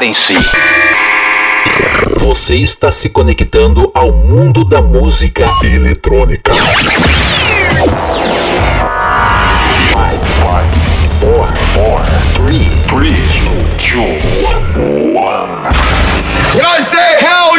Preparem-se. Você está se conectando ao mundo da música eletrônica. 5, 4, 4, 3, 3, 2, 1. I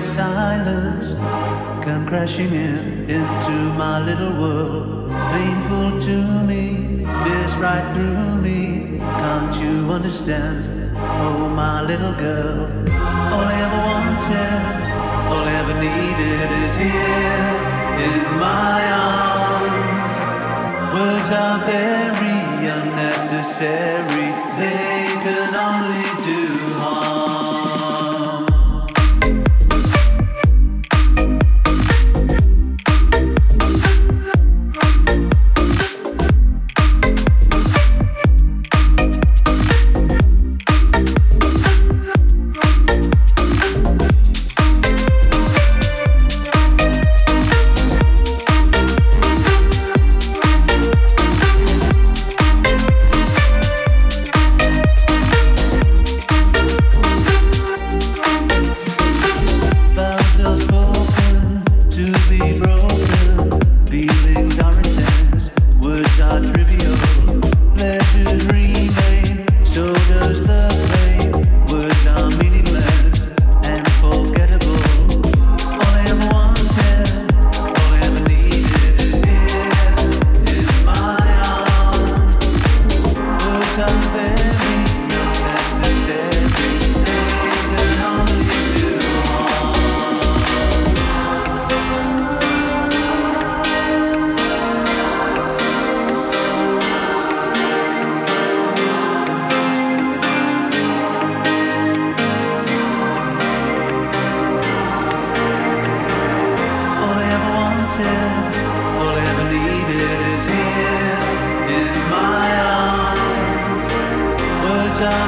Silence come crashing in into my little world. Painful to me, this right through me. Can't you understand? Oh, my little girl. All I ever wanted, all I ever needed is here in my arms. Words are very unnecessary, they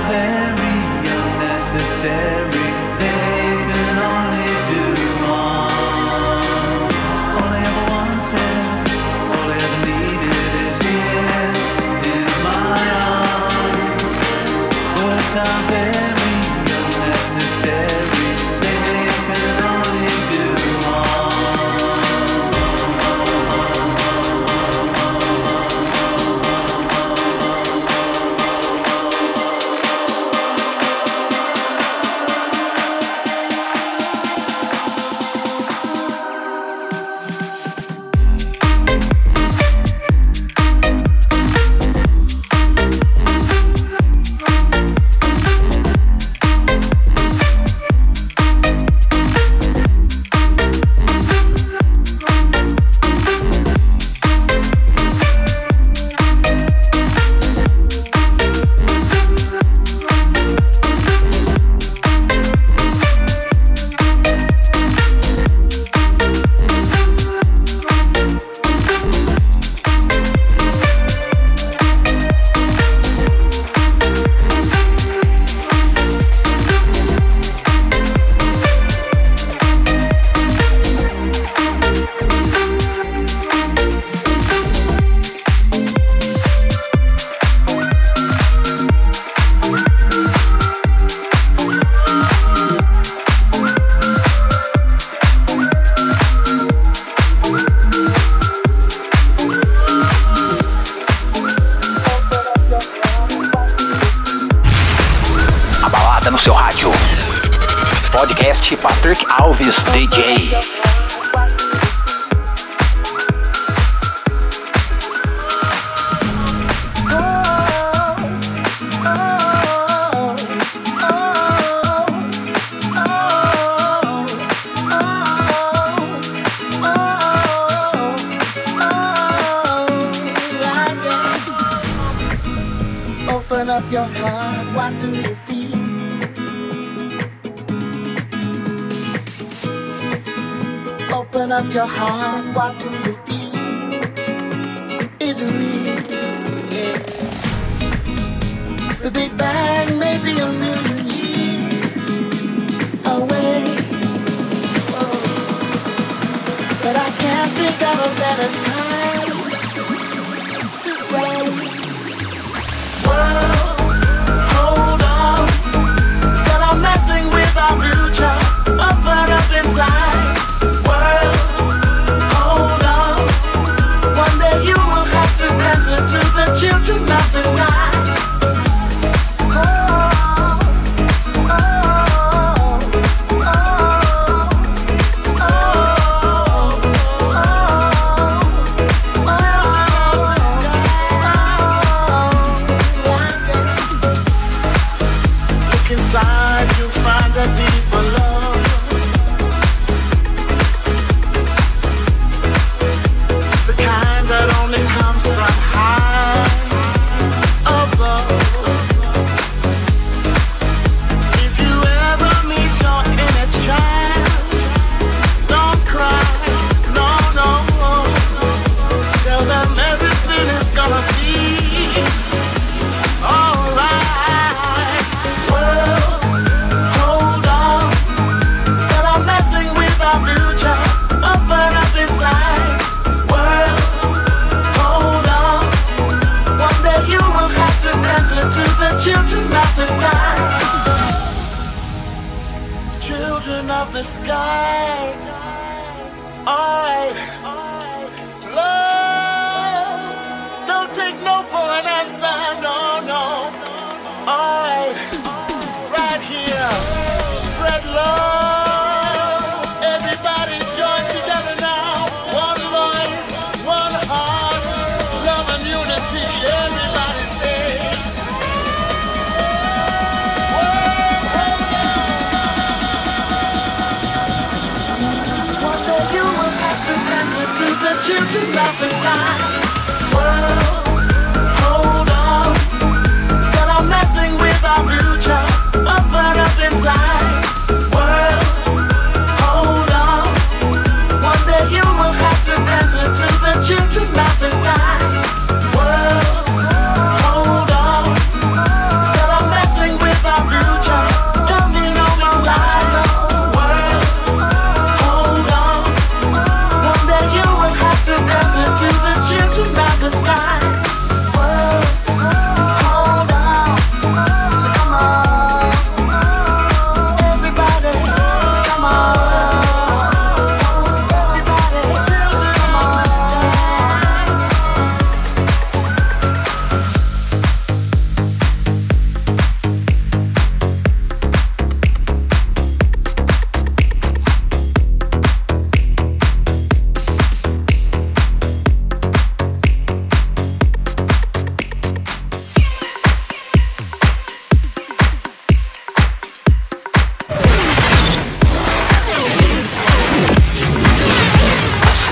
very unnecessary. of your heart, what do you feel? Is it real? Yeah. The Big Bang may be a million years away, oh. but I can't think of a better time to say, "World, hold on, stop messing with our." the sky. the sky.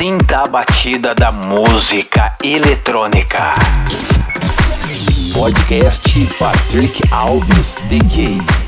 quinta batida da música eletrônica. Podcast Patrick Alves DJ.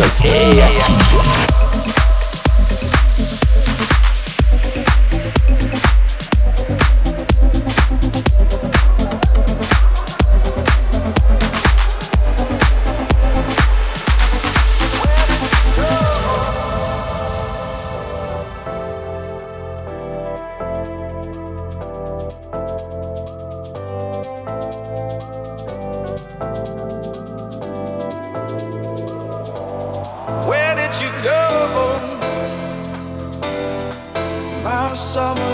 Das pistas aqui. Summer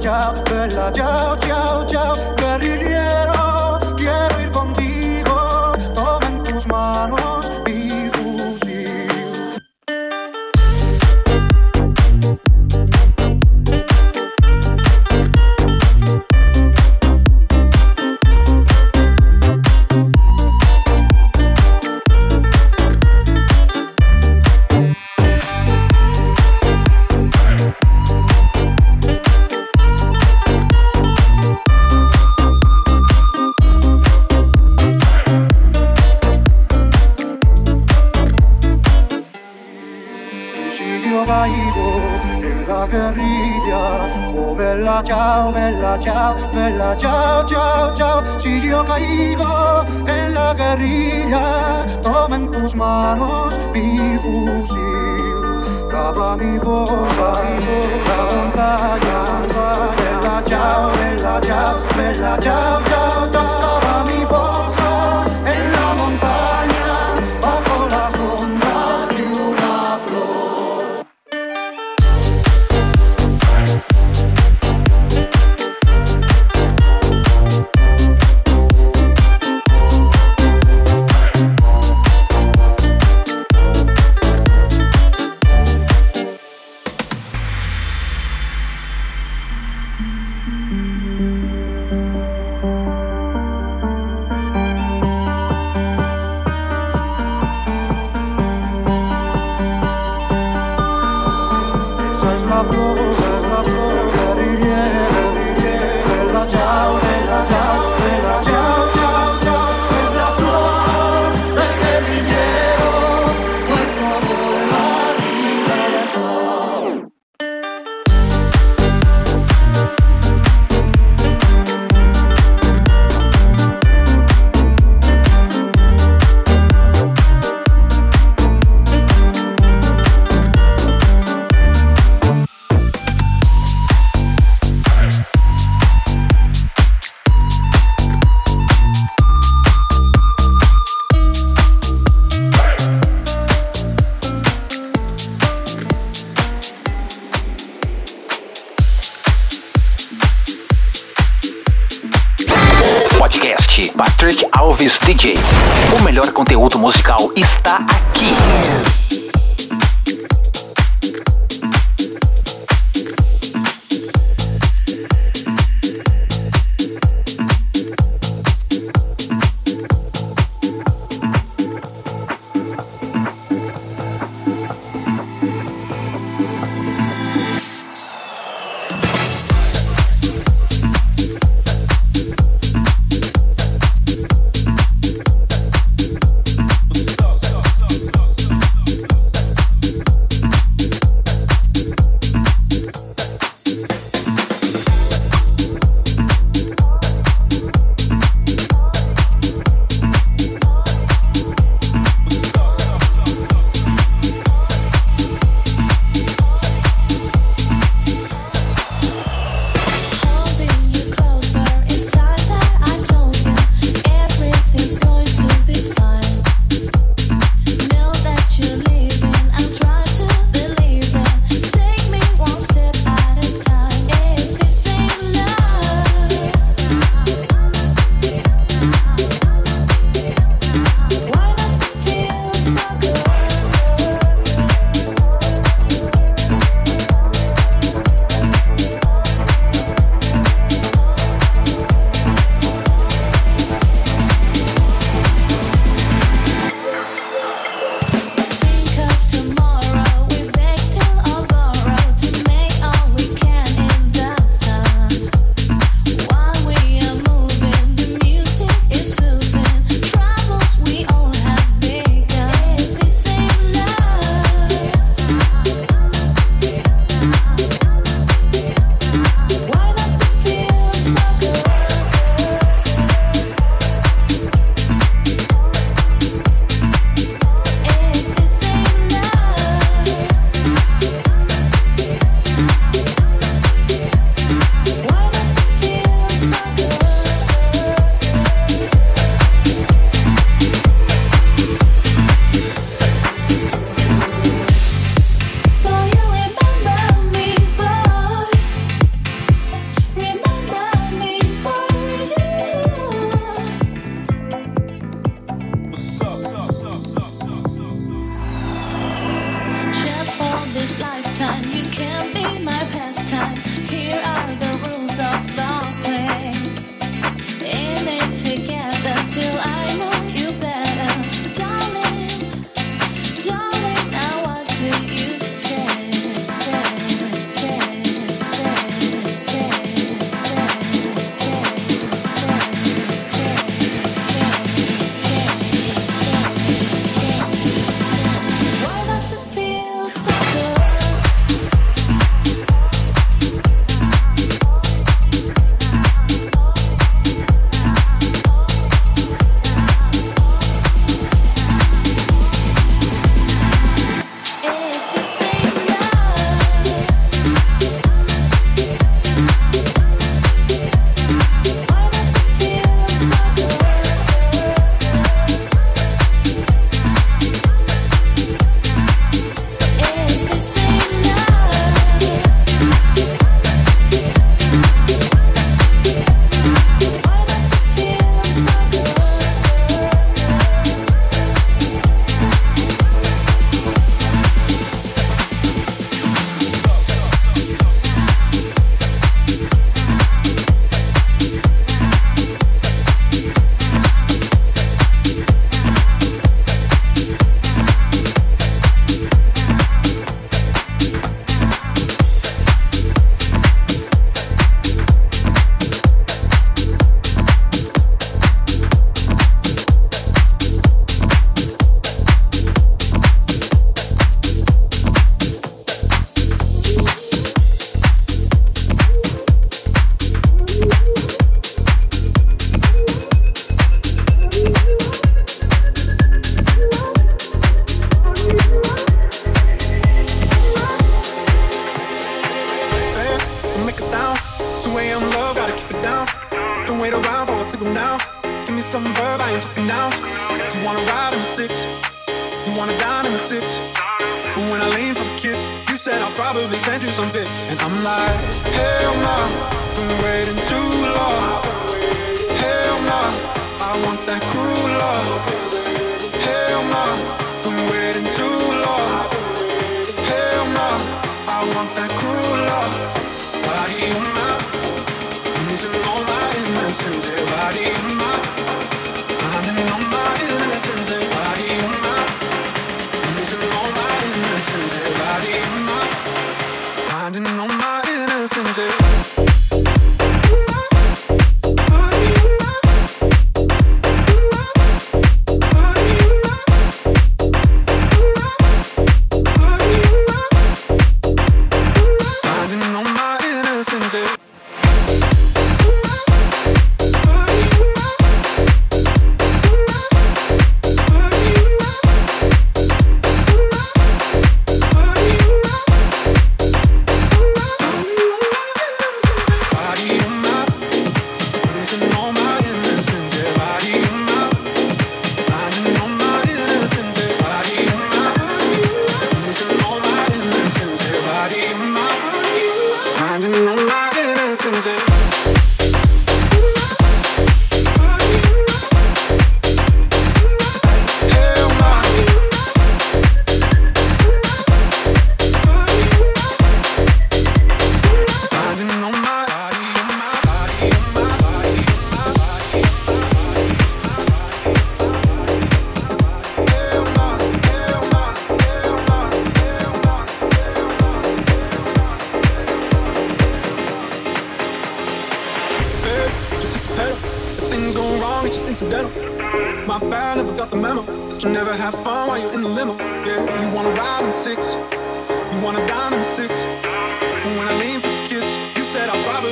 job, good la job. Si yo caigo en la guerrilla, toma en tus manos mi fusil. Cava mi fosa, la montaña, bella chao, bella chao, bella chao, chao, cava mi fosa. Σας να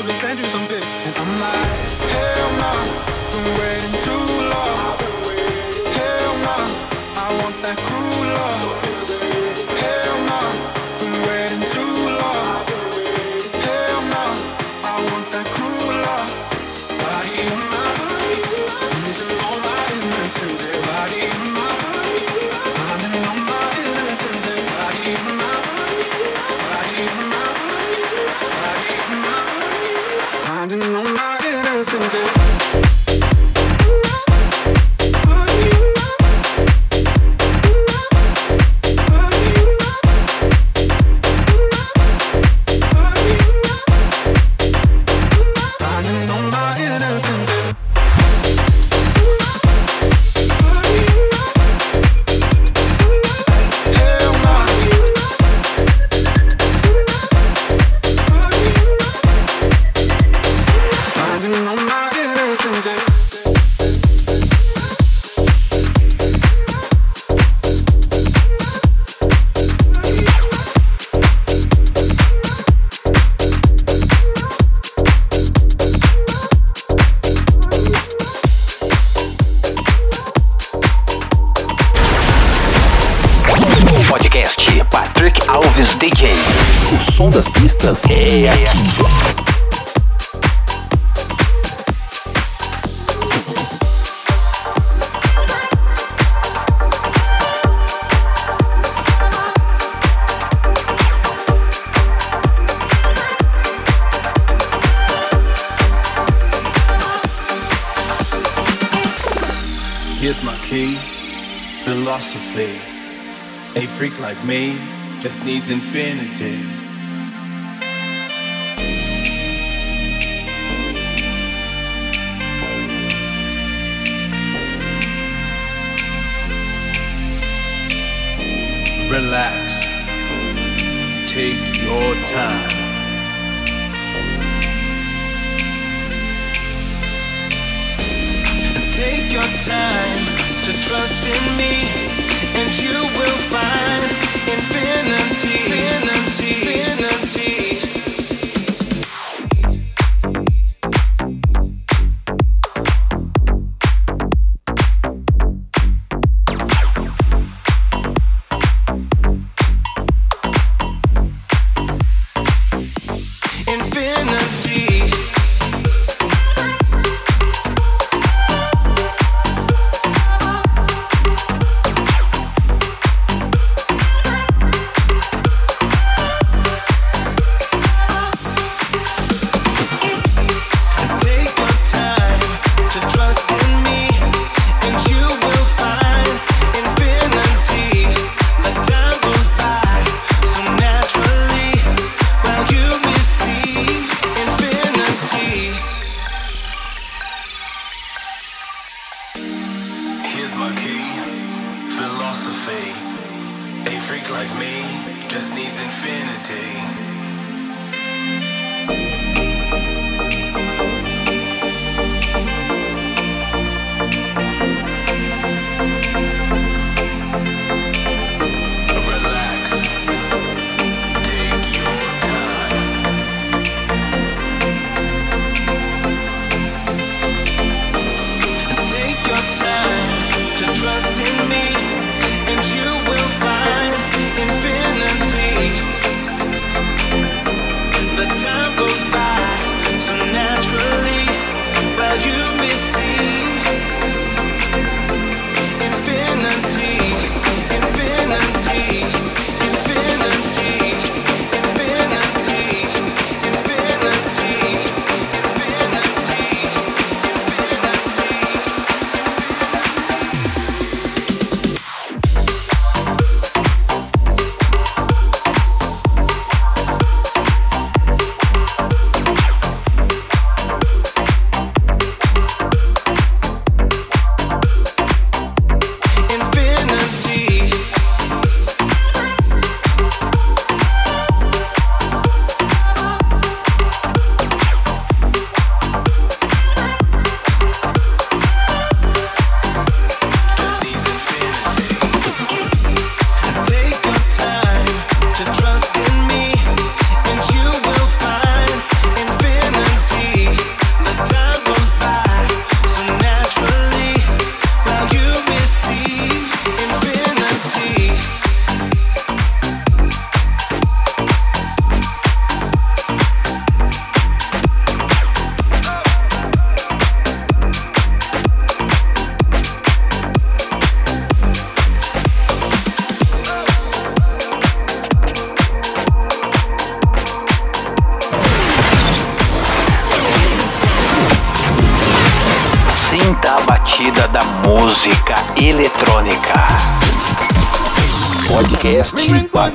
Cleveland, send you some. Needs infinity. Relax. Take your time. Take your time to trust in me, you will find infinity, infinity.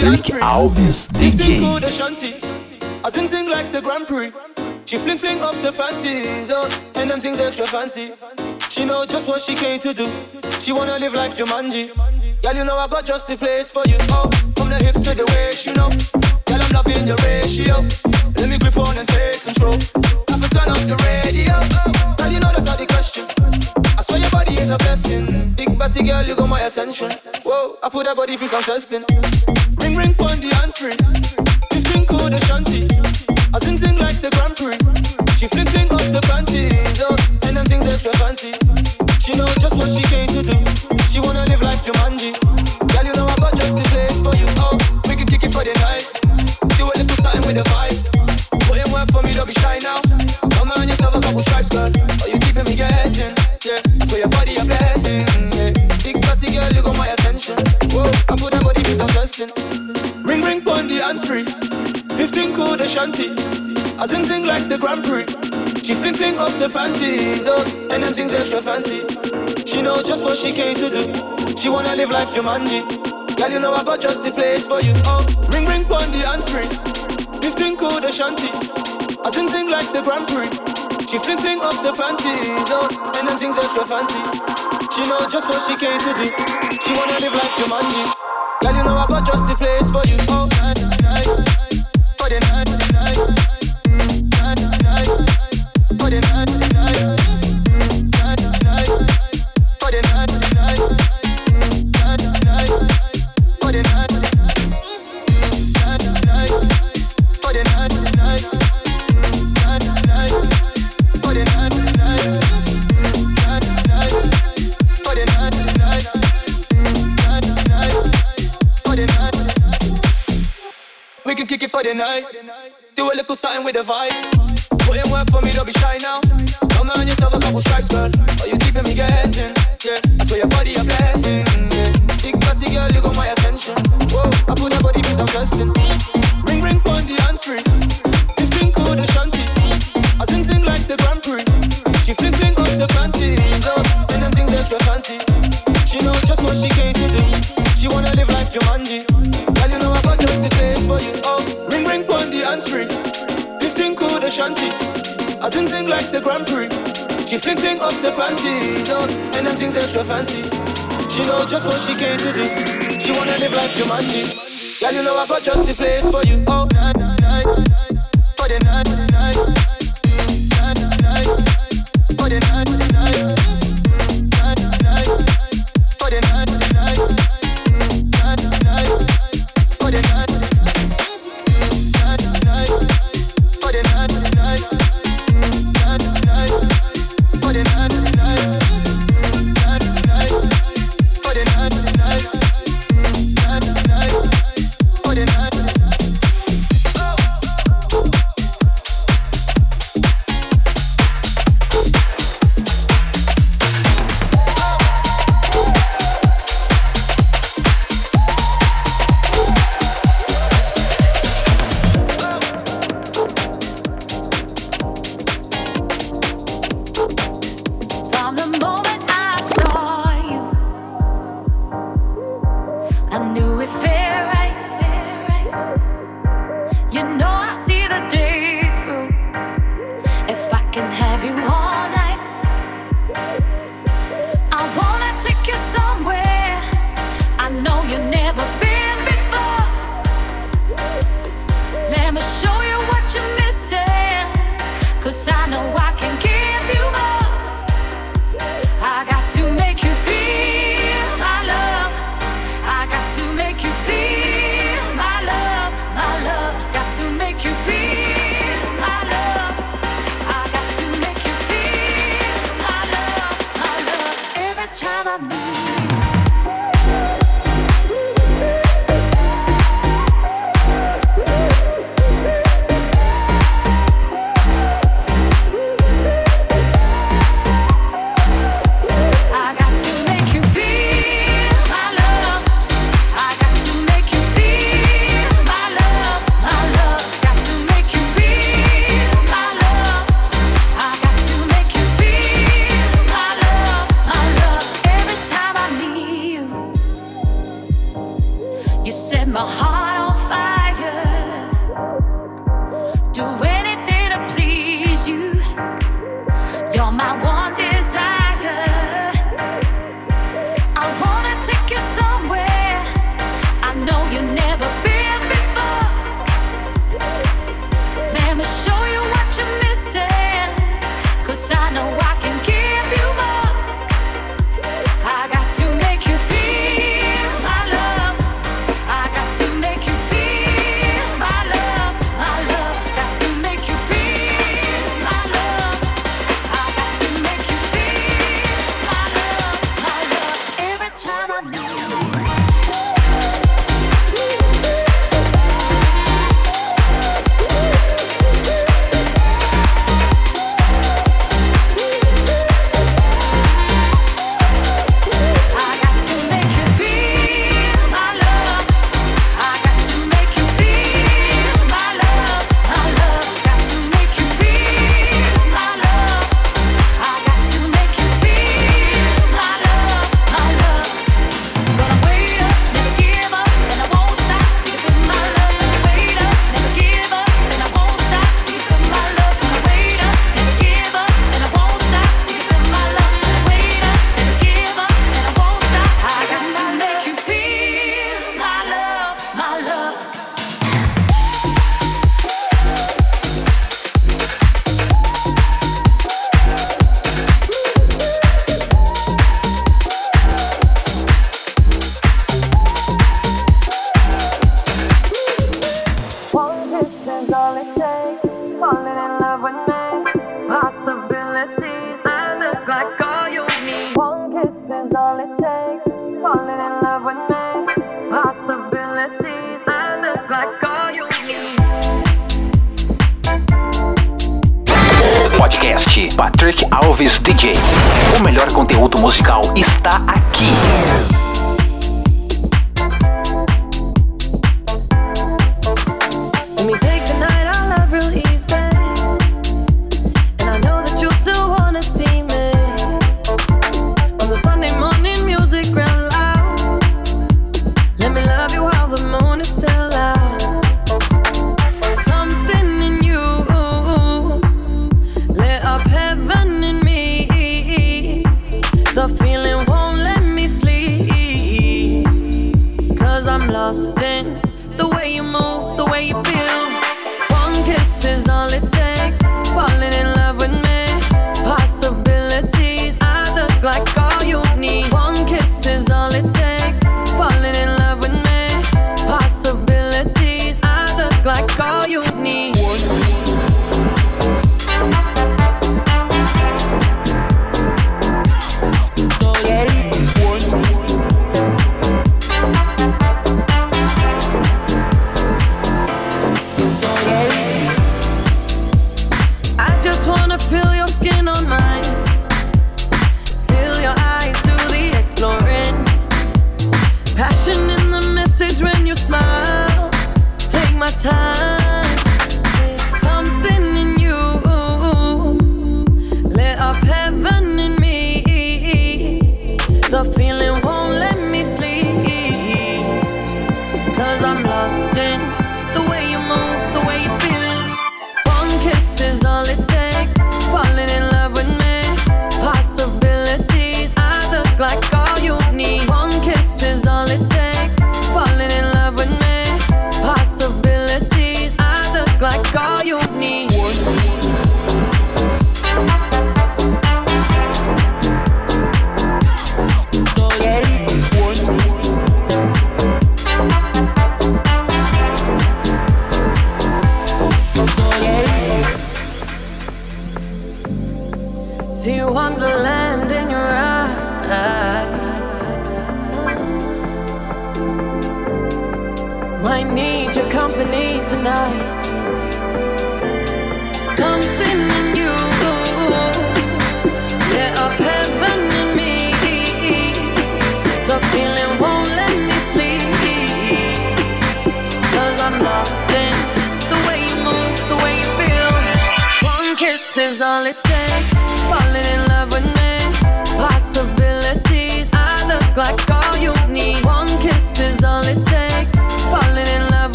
Patrick Alves DJ. I sing sing like the Grand Prix. She fling fling off the panties, oh, and them things extra fancy. She know just what she came to do. She wanna live life Jumanji. Girl, you know I got just the place for you. Oh, from the hips to the waist, you know. Girl, I'm loving the ratio. Let me grip on and take control. I can turn off the radio. Girl, you know that's not the question. I swear your body is a blessing. Big body girl, you got my attention. Whoa, I put that body through some testing. Ring ring on the answering. 15 code shanty. I sing sing like the Grand Prix. She fling fling up the panties, oh, and them things extra fancy. She know just what she came to do. She wanna live like Jumanji. Girl, you know I got just the place for you. Oh, we can kick it for the night. Do a little something with the vibe. Put in work for me, don't be shy now. Come on yourself a couple stripes, girl. Oh, you keeping me guessing. Yeah, I swear your body a blessing. Yeah. Big party girl, you got my attention. Whoa, I put that body through some testing. The answering. 15 code shanty. I sing sing like the Grand Prix. She fling fling off the panties, oh, and them things extra fancy. She know just what she came to do. She wanna live life Jumanji. Girl, you know I got just the place for you. Oh, ring ring on the answering. 15 code shanty. I sing sing like the Grand Prix. She fling fling off the panties, oh, and them things extra fancy. She know just what she came to do. She wanna live life Jumanji. Girl, you know I got just the place for you. Oh, night, night, for the night. Do a little something with the vibe. Put in work for me, don't be shy now. Come on yourself a couple stripes, girl. Oh, you keeping me guessing. Yeah, the panties, oh, and them things extra fancy. She know just what she came to do. She wanna live like Jumanji. Girl, you know I got just the place for you. Oh, night, night, night, for the night, night, night,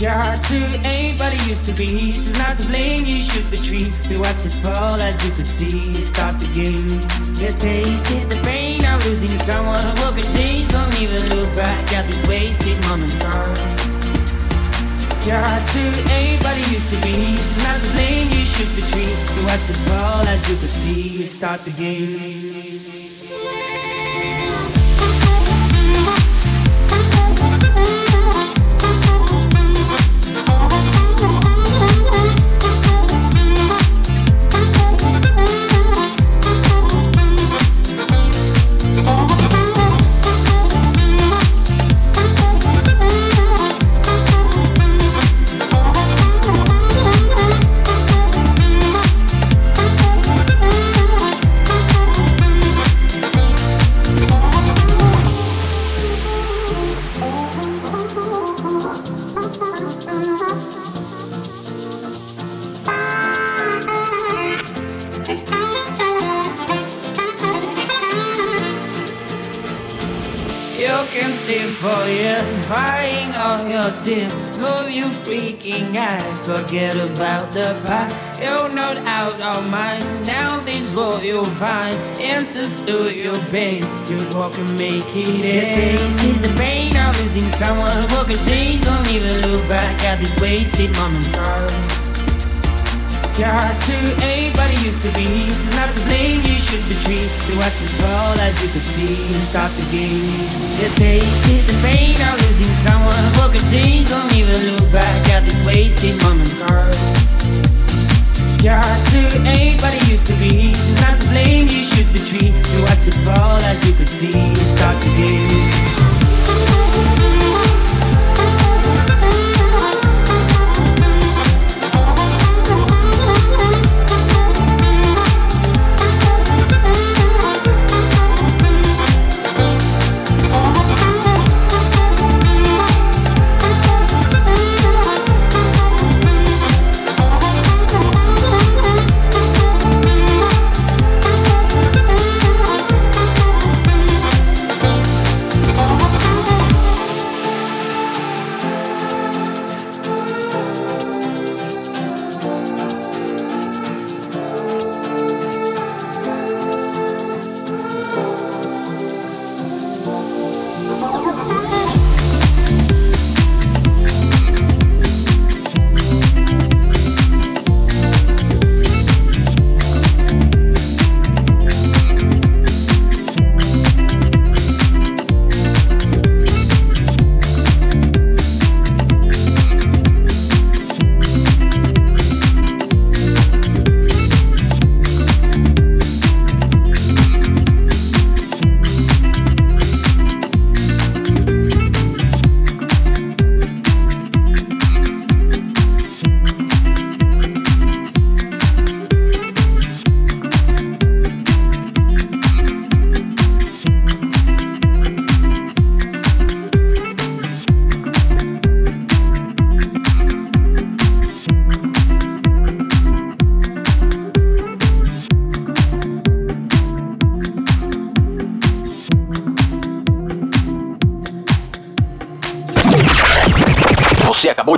Your heart too ain't what used to be. She's not to blame, you shoot the tree. We watch it fall as you could see. Stop the game. You tasted the pain of losing someone. What could change? Don't even look back at these wasted moments gone. Your heart too ain't what used to be. She's not to blame, you shoot the tree. We watch it fall as you could see. Start the game. Freaking eyes, forget about the past. You're not out of mind. Down this road you'll find answers to your pain. Just walk and make it end. You tasted the pain of losing someone who can change. Don't even look back at these wasted moments. You're hard to anybody used to be. She's not to blame, you should be treated. Watch it fall as you could see start the game. You tasted the pain of losing someone. Broken chains, don't even look back at these wasted moments. You're hard to anybody used to be. She's not to blame, you should be treated. Watch it fall as you could see start the game.